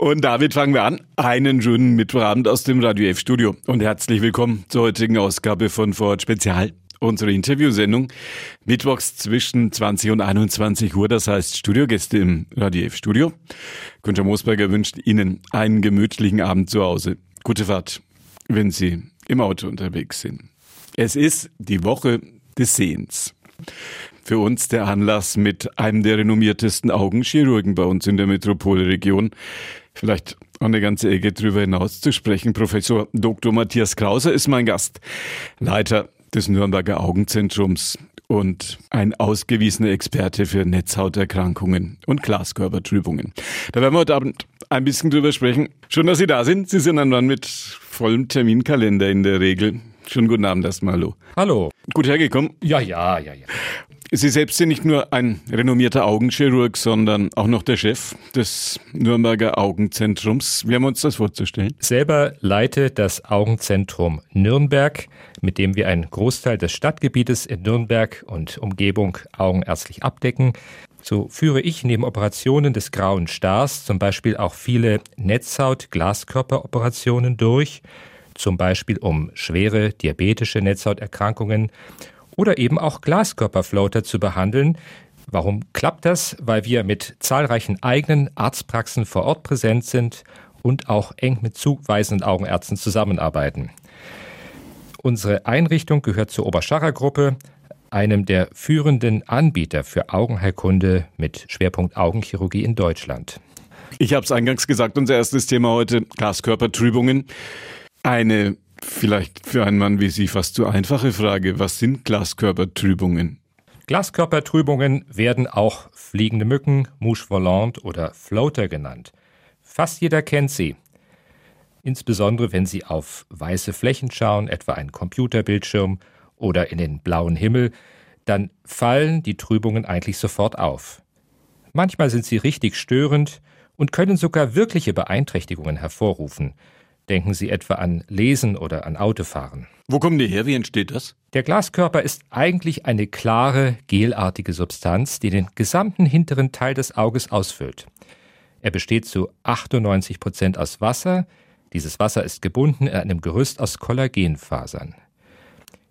Und damit fangen wir an. Einen schönen Mittwochabend aus dem Radio F Studio und herzlich willkommen zur heutigen Ausgabe von Vorort Spezial. Unsere Interviewsendung mittwochs zwischen 20 und 21 Uhr, das heißt Studiogäste im Radio F Studio. Günther Moosberger wünscht Ihnen einen gemütlichen Abend zu Hause. Gute Fahrt, wenn Sie im Auto unterwegs sind. Es ist die Woche des Sehens. Für uns der Anlass mit einem der renommiertesten Augenchirurgen bei uns in der Metropolregion, vielleicht eine ganze Ecke drüber hinaus zu sprechen. Professor Dr. Matthias Krauser ist mein Gast, Leiter des Nürnberger Augenzentrums und ein ausgewiesener Experte für Netzhauterkrankungen und Glaskörpertrübungen. Da werden wir heute Abend ein bisschen drüber sprechen. Schön, dass Sie da sind. Sie sind ein Mann mit vollem Terminkalender in der Regel. Schönen guten Abend erstmal, hallo. Hallo. Gut hergekommen? Ja, ja, ja, ja. Sie selbst sind nicht nur ein renommierter Augenchirurg, sondern auch noch der Chef des Nürnberger Augenzentrums. Wie haben wir uns das vorzustellen? Selber leite das Augenzentrum Nürnberg, mit dem wir einen Großteil des Stadtgebietes in Nürnberg und Umgebung augenärztlich abdecken. So führe ich neben Operationen des grauen Stars zum Beispiel auch viele Netzhaut-Glaskörperoperationen durch, zum Beispiel um schwere diabetische Netzhauterkrankungen oder eben auch Glaskörperfloater zu behandeln. Warum klappt das? Weil wir mit zahlreichen eigenen Arztpraxen vor Ort präsent sind und auch eng mit zuweisenden Augenärzten zusammenarbeiten. Unsere Einrichtung gehört zur Oberscharrer Gruppe, einem der führenden Anbieter für Augenheilkunde mit Schwerpunkt Augenchirurgie in Deutschland. Ich habe es eingangs gesagt, unser erstes Thema heute Glaskörpertrübungen. Eine Vielleicht für einen Mann wie Sie fast zu einfache Frage. Was sind Glaskörpertrübungen? Glaskörpertrübungen werden auch fliegende Mücken, Mouche volante oder Floater genannt. Fast jeder kennt sie. Insbesondere wenn Sie auf weiße Flächen schauen, etwa einen Computerbildschirm oder in den blauen Himmel, dann fallen die Trübungen eigentlich sofort auf. Manchmal sind sie richtig störend und können sogar wirkliche Beeinträchtigungen hervorrufen, Denken Sie etwa an Lesen oder an Autofahren. Wo kommen die her? Wie entsteht das? Der Glaskörper ist eigentlich eine klare, gelartige Substanz, die den gesamten hinteren Teil des Auges ausfüllt. Er besteht zu 98 Prozent aus Wasser. Dieses Wasser ist gebunden in einem Gerüst aus Kollagenfasern.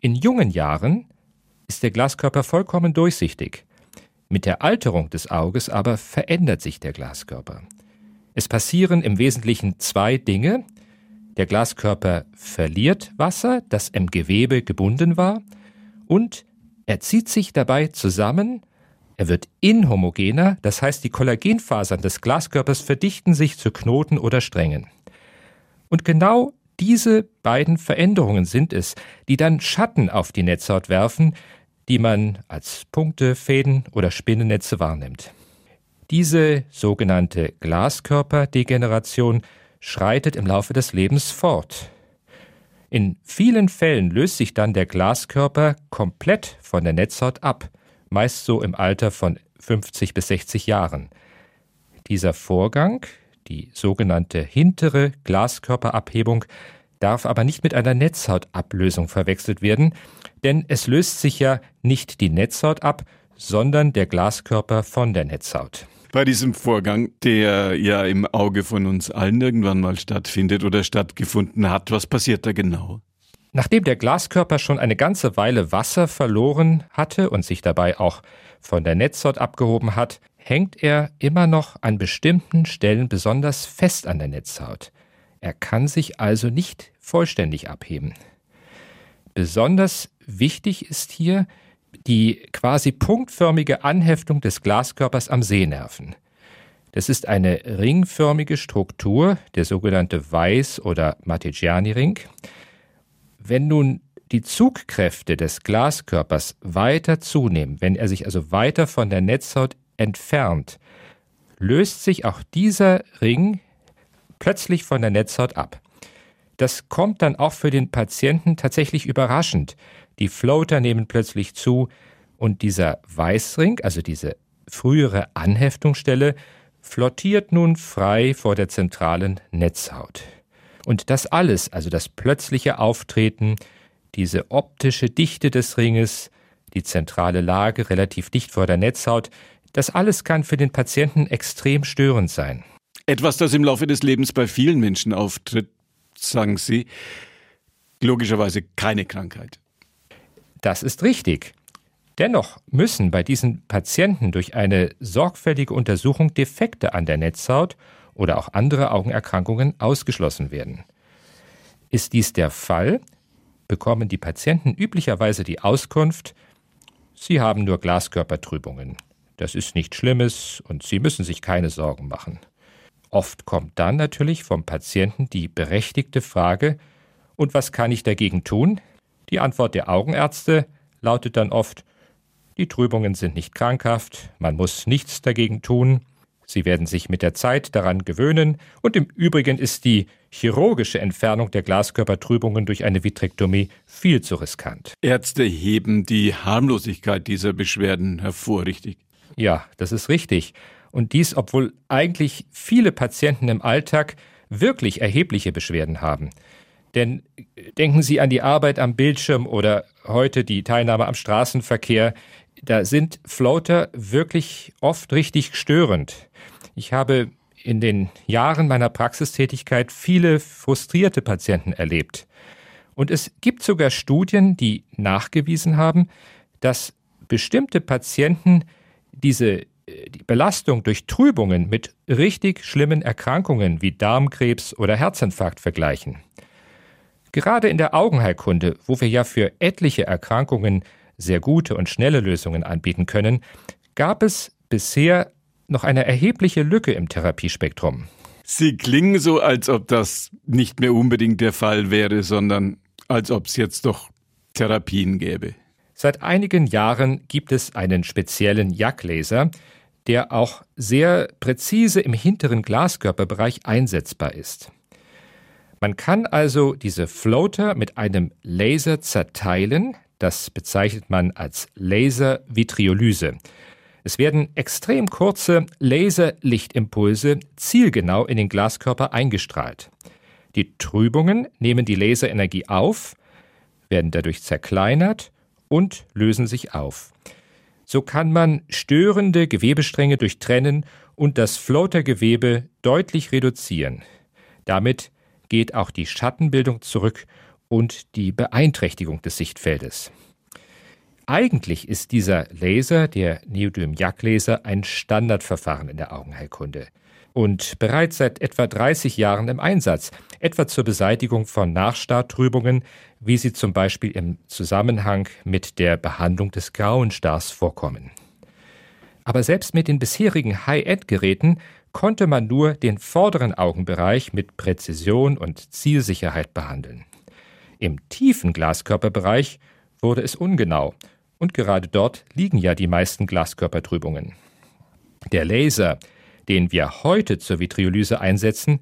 In jungen Jahren ist der Glaskörper vollkommen durchsichtig. Mit der Alterung des Auges aber verändert sich der Glaskörper. Es passieren im Wesentlichen zwei Dinge. Der Glaskörper verliert Wasser, das im Gewebe gebunden war, und er zieht sich dabei zusammen, er wird inhomogener, das heißt die Kollagenfasern des Glaskörpers verdichten sich zu Knoten oder Strängen. Und genau diese beiden Veränderungen sind es, die dann Schatten auf die Netzhaut werfen, die man als Punkte, Fäden oder Spinnennetze wahrnimmt. Diese sogenannte Glaskörperdegeneration schreitet im Laufe des Lebens fort. In vielen Fällen löst sich dann der Glaskörper komplett von der Netzhaut ab, meist so im Alter von 50 bis 60 Jahren. Dieser Vorgang, die sogenannte hintere Glaskörperabhebung, darf aber nicht mit einer Netzhautablösung verwechselt werden, denn es löst sich ja nicht die Netzhaut ab, sondern der Glaskörper von der Netzhaut bei diesem Vorgang, der ja im Auge von uns allen irgendwann mal stattfindet oder stattgefunden hat. Was passiert da genau? Nachdem der Glaskörper schon eine ganze Weile Wasser verloren hatte und sich dabei auch von der Netzhaut abgehoben hat, hängt er immer noch an bestimmten Stellen besonders fest an der Netzhaut. Er kann sich also nicht vollständig abheben. Besonders wichtig ist hier, die quasi punktförmige Anheftung des Glaskörpers am Sehnerven. Das ist eine ringförmige Struktur, der sogenannte Weiß- oder Matriciani-Ring. Wenn nun die Zugkräfte des Glaskörpers weiter zunehmen, wenn er sich also weiter von der Netzhaut entfernt, löst sich auch dieser Ring plötzlich von der Netzhaut ab. Das kommt dann auch für den Patienten tatsächlich überraschend, die Floater nehmen plötzlich zu und dieser Weißring, also diese frühere Anheftungsstelle, flottiert nun frei vor der zentralen Netzhaut. Und das alles, also das plötzliche Auftreten, diese optische Dichte des Ringes, die zentrale Lage relativ dicht vor der Netzhaut, das alles kann für den Patienten extrem störend sein. Etwas, das im Laufe des Lebens bei vielen Menschen auftritt, sagen Sie, logischerweise keine Krankheit. Das ist richtig. Dennoch müssen bei diesen Patienten durch eine sorgfältige Untersuchung Defekte an der Netzhaut oder auch andere Augenerkrankungen ausgeschlossen werden. Ist dies der Fall, bekommen die Patienten üblicherweise die Auskunft, sie haben nur Glaskörpertrübungen. Das ist nichts Schlimmes und sie müssen sich keine Sorgen machen. Oft kommt dann natürlich vom Patienten die berechtigte Frage, und was kann ich dagegen tun? Die Antwort der Augenärzte lautet dann oft, die Trübungen sind nicht krankhaft, man muss nichts dagegen tun, sie werden sich mit der Zeit daran gewöhnen und im Übrigen ist die chirurgische Entfernung der Glaskörpertrübungen durch eine Vitrektomie viel zu riskant. Ärzte heben die Harmlosigkeit dieser Beschwerden hervor, richtig? Ja, das ist richtig. Und dies, obwohl eigentlich viele Patienten im Alltag wirklich erhebliche Beschwerden haben. Denn denken Sie an die Arbeit am Bildschirm oder heute die Teilnahme am Straßenverkehr. Da sind Floater wirklich oft richtig störend. Ich habe in den Jahren meiner Praxistätigkeit viele frustrierte Patienten erlebt. Und es gibt sogar Studien, die nachgewiesen haben, dass bestimmte Patienten diese die Belastung durch Trübungen mit richtig schlimmen Erkrankungen wie Darmkrebs oder Herzinfarkt vergleichen. Gerade in der Augenheilkunde, wo wir ja für etliche Erkrankungen sehr gute und schnelle Lösungen anbieten können, gab es bisher noch eine erhebliche Lücke im Therapiespektrum. Sie klingen so, als ob das nicht mehr unbedingt der Fall wäre, sondern als ob es jetzt doch Therapien gäbe. Seit einigen Jahren gibt es einen speziellen Jagdlaser, der auch sehr präzise im hinteren Glaskörperbereich einsetzbar ist. Man kann also diese Floater mit einem Laser zerteilen, das bezeichnet man als Laservitriolyse. Es werden extrem kurze Laserlichtimpulse zielgenau in den Glaskörper eingestrahlt. Die Trübungen nehmen die Laserenergie auf, werden dadurch zerkleinert und lösen sich auf. So kann man störende Gewebestränge durchtrennen und das Floatergewebe deutlich reduzieren. Damit geht auch die Schattenbildung zurück und die Beeinträchtigung des Sichtfeldes. Eigentlich ist dieser Laser, der Neodym-Jack-Laser, ein Standardverfahren in der Augenheilkunde und bereits seit etwa 30 Jahren im Einsatz, etwa zur Beseitigung von Nachstartrübungen, wie sie zum Beispiel im Zusammenhang mit der Behandlung des Grauen Stars vorkommen. Aber selbst mit den bisherigen High-End-Geräten konnte man nur den vorderen Augenbereich mit Präzision und Zielsicherheit behandeln. Im tiefen Glaskörperbereich wurde es ungenau, und gerade dort liegen ja die meisten Glaskörpertrübungen. Der Laser, den wir heute zur Vitriolyse einsetzen,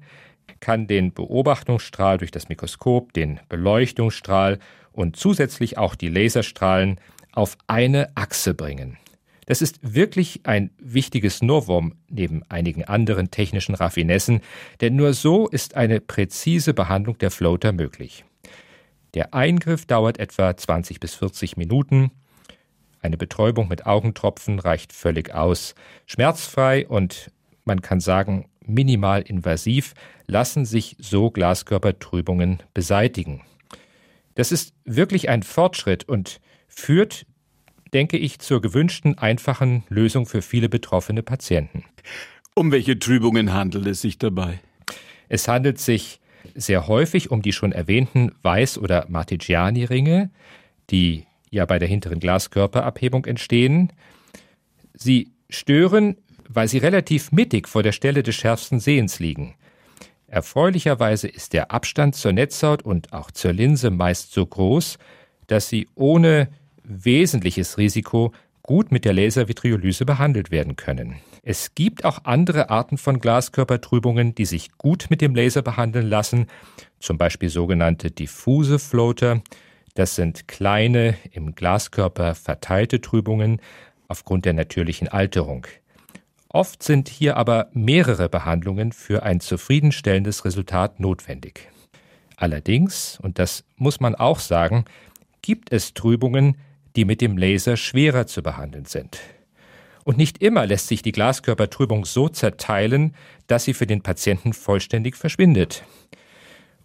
kann den Beobachtungsstrahl durch das Mikroskop, den Beleuchtungsstrahl und zusätzlich auch die Laserstrahlen auf eine Achse bringen. Das ist wirklich ein wichtiges Novum neben einigen anderen technischen Raffinessen, denn nur so ist eine präzise Behandlung der Floater möglich. Der Eingriff dauert etwa 20 bis 40 Minuten. Eine Betäubung mit Augentropfen reicht völlig aus. Schmerzfrei und man kann sagen minimal invasiv lassen sich so Glaskörpertrübungen beseitigen. Das ist wirklich ein Fortschritt und führt denke ich, zur gewünschten einfachen Lösung für viele betroffene Patienten. Um welche Trübungen handelt es sich dabei? Es handelt sich sehr häufig um die schon erwähnten Weiß- oder Martigiani-Ringe, die ja bei der hinteren Glaskörperabhebung entstehen. Sie stören, weil sie relativ mittig vor der Stelle des schärfsten Sehens liegen. Erfreulicherweise ist der Abstand zur Netzhaut und auch zur Linse meist so groß, dass sie ohne wesentliches Risiko gut mit der Laservitriolyse behandelt werden können. Es gibt auch andere Arten von Glaskörpertrübungen, die sich gut mit dem Laser behandeln lassen, zum Beispiel sogenannte diffuse Floater. Das sind kleine, im Glaskörper verteilte Trübungen aufgrund der natürlichen Alterung. Oft sind hier aber mehrere Behandlungen für ein zufriedenstellendes Resultat notwendig. Allerdings, und das muss man auch sagen, gibt es Trübungen, die mit dem Laser schwerer zu behandeln sind. Und nicht immer lässt sich die Glaskörpertrübung so zerteilen, dass sie für den Patienten vollständig verschwindet.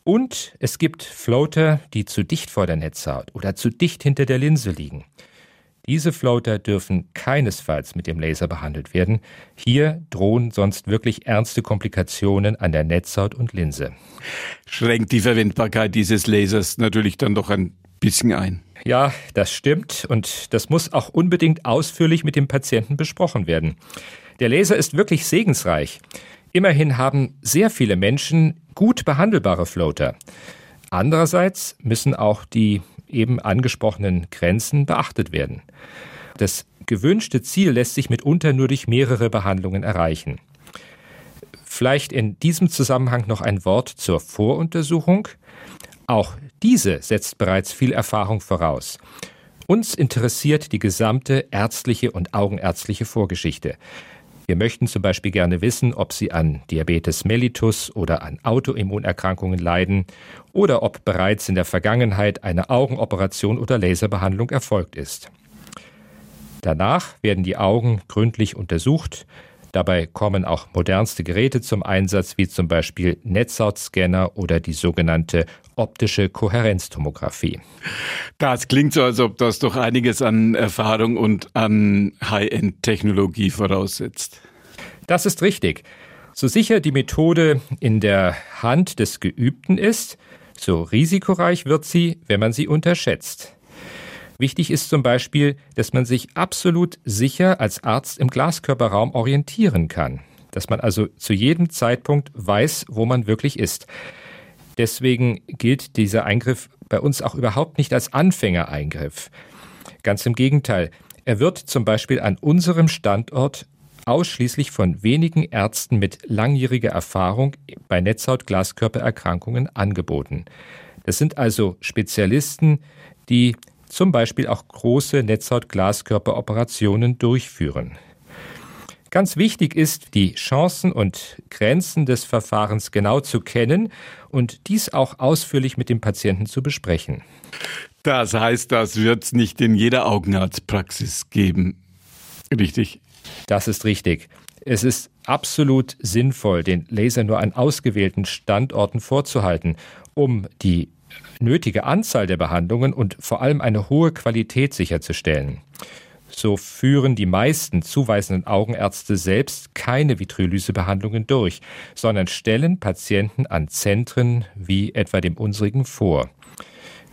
Und es gibt Floater, die zu dicht vor der Netzhaut oder zu dicht hinter der Linse liegen. Diese Floater dürfen keinesfalls mit dem Laser behandelt werden. Hier drohen sonst wirklich ernste Komplikationen an der Netzhaut und Linse. Schränkt die Verwendbarkeit dieses Lasers natürlich dann doch ein bisschen ein. Ja, das stimmt und das muss auch unbedingt ausführlich mit dem Patienten besprochen werden. Der Laser ist wirklich segensreich. Immerhin haben sehr viele Menschen gut behandelbare Floater. Andererseits müssen auch die eben angesprochenen Grenzen beachtet werden. Das gewünschte Ziel lässt sich mitunter nur durch mehrere Behandlungen erreichen. Vielleicht in diesem Zusammenhang noch ein Wort zur Voruntersuchung. Auch diese setzt bereits viel Erfahrung voraus. Uns interessiert die gesamte ärztliche und augenärztliche Vorgeschichte. Wir möchten zum Beispiel gerne wissen, ob Sie an Diabetes mellitus oder an Autoimmunerkrankungen leiden oder ob bereits in der Vergangenheit eine Augenoperation oder Laserbehandlung erfolgt ist. Danach werden die Augen gründlich untersucht. Dabei kommen auch modernste Geräte zum Einsatz, wie zum Beispiel Netzhautscanner oder die sogenannte optische Kohärenztomographie. Das klingt so, als ob das doch einiges an Erfahrung und an High-End-Technologie voraussetzt. Das ist richtig. So sicher die Methode in der Hand des Geübten ist, so risikoreich wird sie, wenn man sie unterschätzt. Wichtig ist zum Beispiel, dass man sich absolut sicher als Arzt im Glaskörperraum orientieren kann. Dass man also zu jedem Zeitpunkt weiß, wo man wirklich ist. Deswegen gilt dieser Eingriff bei uns auch überhaupt nicht als Anfängereingriff. Ganz im Gegenteil. Er wird zum Beispiel an unserem Standort ausschließlich von wenigen Ärzten mit langjähriger Erfahrung bei Netzhaut-Glaskörpererkrankungen angeboten. Das sind also Spezialisten, die zum Beispiel auch große Netzhaut-Glaskörperoperationen durchführen. Ganz wichtig ist, die Chancen und Grenzen des Verfahrens genau zu kennen und dies auch ausführlich mit dem Patienten zu besprechen. Das heißt, das wird es nicht in jeder Augenarztpraxis geben. Richtig? Das ist richtig. Es ist absolut sinnvoll, den Laser nur an ausgewählten Standorten vorzuhalten, um die nötige Anzahl der Behandlungen und vor allem eine hohe Qualität sicherzustellen. So führen die meisten zuweisenden Augenärzte selbst keine Vitriolysebehandlungen durch, sondern stellen Patienten an Zentren wie etwa dem unsrigen vor.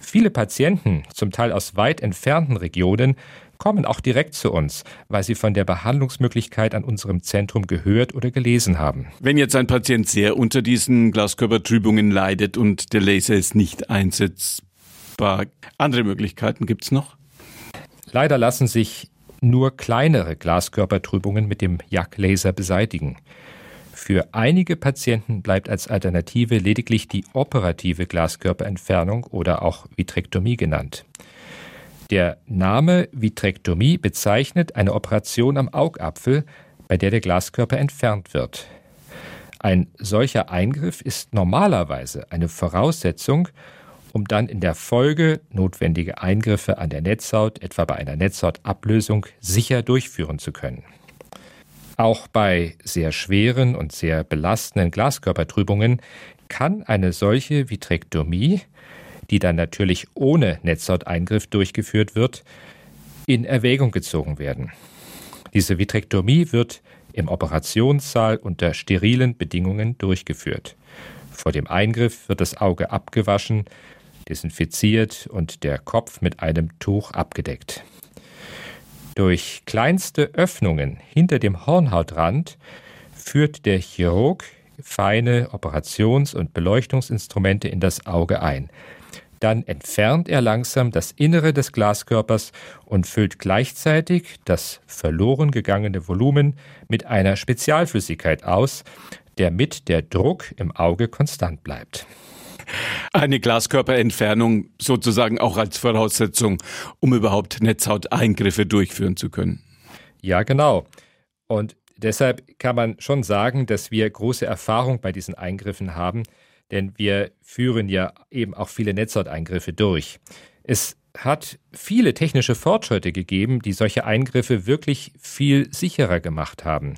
Viele Patienten, zum Teil aus weit entfernten Regionen, kommen auch direkt zu uns, weil sie von der Behandlungsmöglichkeit an unserem Zentrum gehört oder gelesen haben. Wenn jetzt ein Patient sehr unter diesen Glaskörpertrübungen leidet und der Laser ist nicht einsetzbar, andere Möglichkeiten gibt es noch? Leider lassen sich nur kleinere Glaskörpertrübungen mit dem JAK-Laser beseitigen. Für einige Patienten bleibt als Alternative lediglich die operative Glaskörperentfernung oder auch Vitrektomie genannt. Der Name Vitrektomie bezeichnet eine Operation am Augapfel, bei der der Glaskörper entfernt wird. Ein solcher Eingriff ist normalerweise eine Voraussetzung, um dann in der Folge notwendige Eingriffe an der Netzhaut, etwa bei einer Netzhautablösung, sicher durchführen zu können. Auch bei sehr schweren und sehr belastenden Glaskörpertrübungen kann eine solche Vitrektomie die dann natürlich ohne Netzhauteingriff durchgeführt wird, in Erwägung gezogen werden. Diese Vitrektomie wird im Operationssaal unter sterilen Bedingungen durchgeführt. Vor dem Eingriff wird das Auge abgewaschen, desinfiziert und der Kopf mit einem Tuch abgedeckt. Durch kleinste Öffnungen hinter dem Hornhautrand führt der Chirurg feine Operations- und Beleuchtungsinstrumente in das Auge ein. Dann entfernt er langsam das Innere des Glaskörpers und füllt gleichzeitig das verloren gegangene Volumen mit einer Spezialflüssigkeit aus, damit der Druck im Auge konstant bleibt. Eine Glaskörperentfernung sozusagen auch als Voraussetzung, um überhaupt Netzhauteingriffe durchführen zu können. Ja, genau. Und deshalb kann man schon sagen, dass wir große Erfahrung bei diesen Eingriffen haben, denn wir führen ja eben auch viele Netzhauteingriffe durch. Es hat viele technische Fortschritte gegeben, die solche Eingriffe wirklich viel sicherer gemacht haben.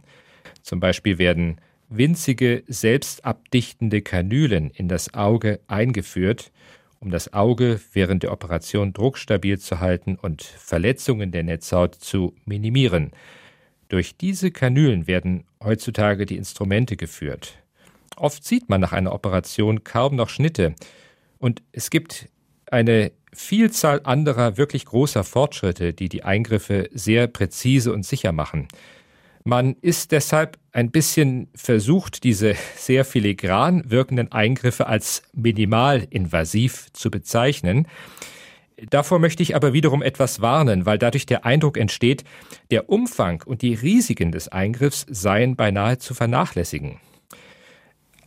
Zum Beispiel werden winzige, selbstabdichtende Kanülen in das Auge eingeführt, um das Auge während der Operation druckstabil zu halten und Verletzungen der Netzhaut zu minimieren. Durch diese Kanülen werden heutzutage die Instrumente geführt. Oft sieht man nach einer Operation kaum noch Schnitte. Und es gibt eine Vielzahl anderer wirklich großer Fortschritte, die die Eingriffe sehr präzise und sicher machen. Man ist deshalb ein bisschen versucht, diese sehr filigran wirkenden Eingriffe als minimalinvasiv zu bezeichnen. Davor möchte ich aber wiederum etwas warnen, weil dadurch der Eindruck entsteht, der Umfang und die Risiken des Eingriffs seien beinahe zu vernachlässigen.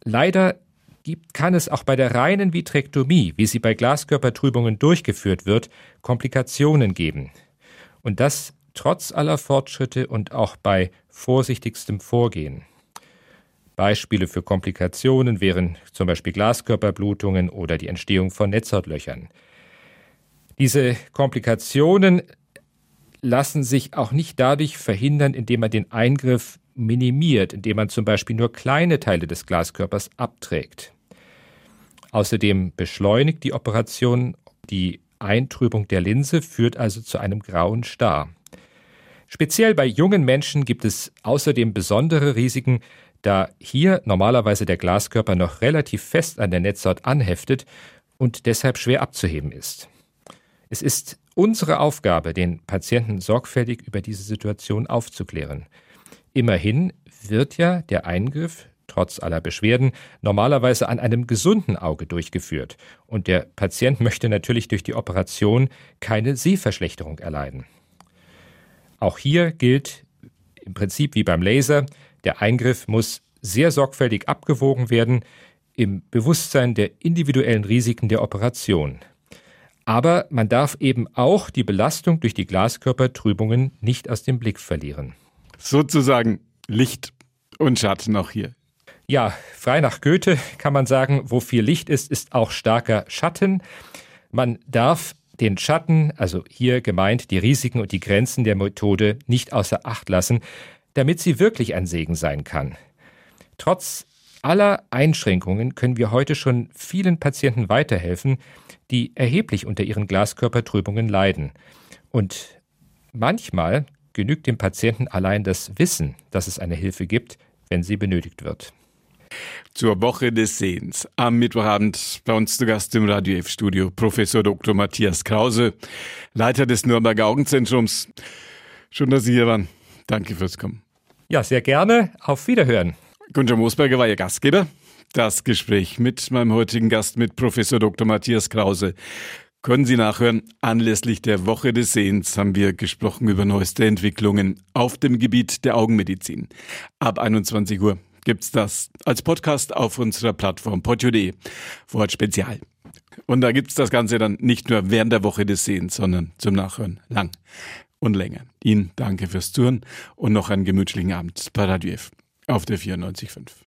Leider gibt, kann es auch bei der reinen Vitrektomie, wie sie bei Glaskörpertrübungen durchgeführt wird, Komplikationen geben. Und das trotz aller Fortschritte und auch bei vorsichtigstem Vorgehen. Beispiele für Komplikationen wären zum Beispiel Glaskörperblutungen oder die Entstehung von Netzhautlöchern. Diese Komplikationen lassen sich auch nicht dadurch verhindern, indem man den Eingriff minimiert, indem man zum Beispiel nur kleine Teile des Glaskörpers abträgt. Außerdem beschleunigt die Operation die Eintrübung der Linse, führt also zu einem grauen Star. Speziell bei jungen Menschen gibt es außerdem besondere Risiken, da hier normalerweise der Glaskörper noch relativ fest an der Netzhaut anheftet und deshalb schwer abzuheben ist. Es ist unsere Aufgabe, den Patienten sorgfältig über diese Situation aufzuklären. Immerhin wird ja der Eingriff trotz aller Beschwerden normalerweise an einem gesunden Auge durchgeführt und der Patient möchte natürlich durch die Operation keine Sehverschlechterung erleiden. Auch hier gilt im Prinzip wie beim Laser, der Eingriff muss sehr sorgfältig abgewogen werden im Bewusstsein der individuellen Risiken der Operation. Aber man darf eben auch die Belastung durch die Glaskörpertrübungen nicht aus dem Blick verlieren sozusagen Licht und Schatten auch hier. Ja, frei nach Goethe kann man sagen, wo viel Licht ist, ist auch starker Schatten. Man darf den Schatten, also hier gemeint die Risiken und die Grenzen der Methode, nicht außer Acht lassen, damit sie wirklich ein Segen sein kann. Trotz aller Einschränkungen können wir heute schon vielen Patienten weiterhelfen, die erheblich unter ihren Glaskörpertrübungen leiden. Und manchmal genügt dem Patienten allein das Wissen, dass es eine Hilfe gibt, wenn sie benötigt wird. Zur Woche des Sehens. Am Mittwochabend bei uns zu Gast im Radio F-Studio Professor Dr. Matthias Krause, Leiter des Nürnberger Augenzentrums. Schön, dass Sie hier waren. Danke fürs Kommen. Ja, sehr gerne. Auf Wiederhören. Gunter Moosberger war Ihr Gastgeber. Das Gespräch mit meinem heutigen Gast, mit Professor Dr. Matthias Krause, können Sie nachhören. Anlässlich der Woche des Sehens haben wir gesprochen über neueste Entwicklungen auf dem Gebiet der Augenmedizin. Ab 21 Uhr gibt's das als Podcast auf unserer Plattform podio.de. Wort Spezial. Und da gibt's das Ganze dann nicht nur während der Woche des Sehens, sondern zum Nachhören lang und länger. Ihnen danke fürs Zuhören und noch einen gemütlichen Abend F auf der 94.5.